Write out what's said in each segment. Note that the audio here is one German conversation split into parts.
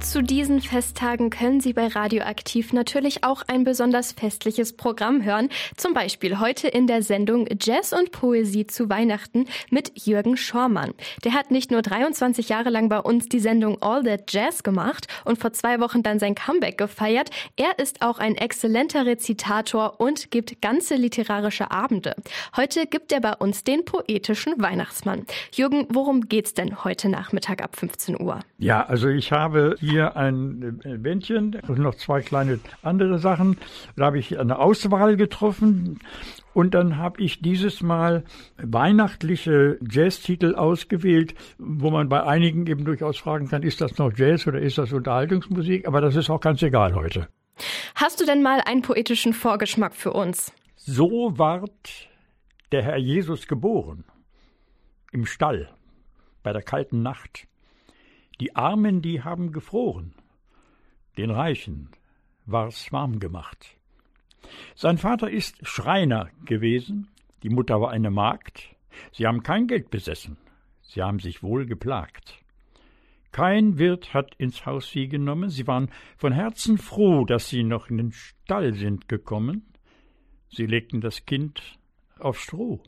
Zu diesen Festtagen können Sie bei Radioaktiv natürlich auch ein besonders festliches Programm hören. Zum Beispiel heute in der Sendung Jazz und Poesie zu Weihnachten mit Jürgen Schormann. Der hat nicht nur 23 Jahre lang bei uns die Sendung All That Jazz gemacht und vor zwei Wochen dann sein Comeback gefeiert. Er ist auch ein exzellenter Rezitator und gibt ganze literarische Abende. Heute gibt er bei uns den poetischen Weihnachtsmann. Jürgen, worum geht's denn heute Nachmittag ab 15 Uhr? Ja, also ich habe hier ein äh, Bändchen und noch zwei kleine andere Sachen. Da habe ich eine Auswahl getroffen und dann habe ich dieses Mal weihnachtliche Jazztitel ausgewählt, wo man bei einigen eben durchaus fragen kann, ist das noch Jazz oder ist das Unterhaltungsmusik? Aber das ist auch ganz egal heute. Hast du denn mal einen poetischen Vorgeschmack für uns? So ward der Herr Jesus geboren. Im Stall, bei der kalten Nacht. Die Armen, die haben gefroren, den Reichen war's warm gemacht. Sein Vater ist Schreiner gewesen, die Mutter war eine Magd, sie haben kein Geld besessen, sie haben sich wohl geplagt. Kein Wirt hat ins Haus sie genommen, sie waren von Herzen froh, dass sie noch in den Stall sind gekommen. Sie legten das Kind auf Stroh.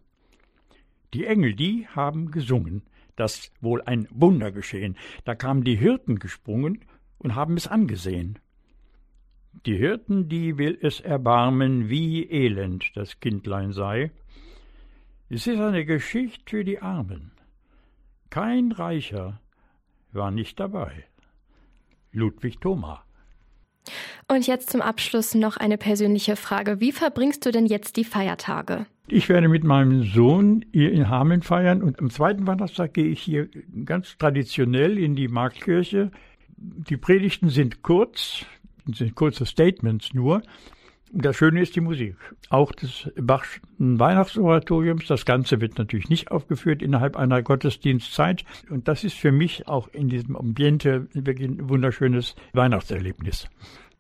Die Engel, die haben gesungen, dass wohl ein Wunder geschehen. Da kamen die Hirten gesprungen und haben es angesehen. Die Hirten, die will es erbarmen, wie elend das Kindlein sei. Es ist eine Geschichte für die Armen. Kein Reicher war nicht dabei. Ludwig Thoma. Und jetzt zum Abschluss noch eine persönliche Frage. Wie verbringst du denn jetzt die Feiertage? Ich werde mit meinem Sohn hier in Hameln feiern und am zweiten Weihnachtstag gehe ich hier ganz traditionell in die Marktkirche. Die Predigten sind kurz, sind kurze Statements nur. Das Schöne ist die Musik. Auch des Bachschen Weihnachtsoratoriums. Das Ganze wird natürlich nicht aufgeführt innerhalb einer Gottesdienstzeit. Und das ist für mich auch in diesem Ambiente wirklich ein wunderschönes Weihnachtserlebnis.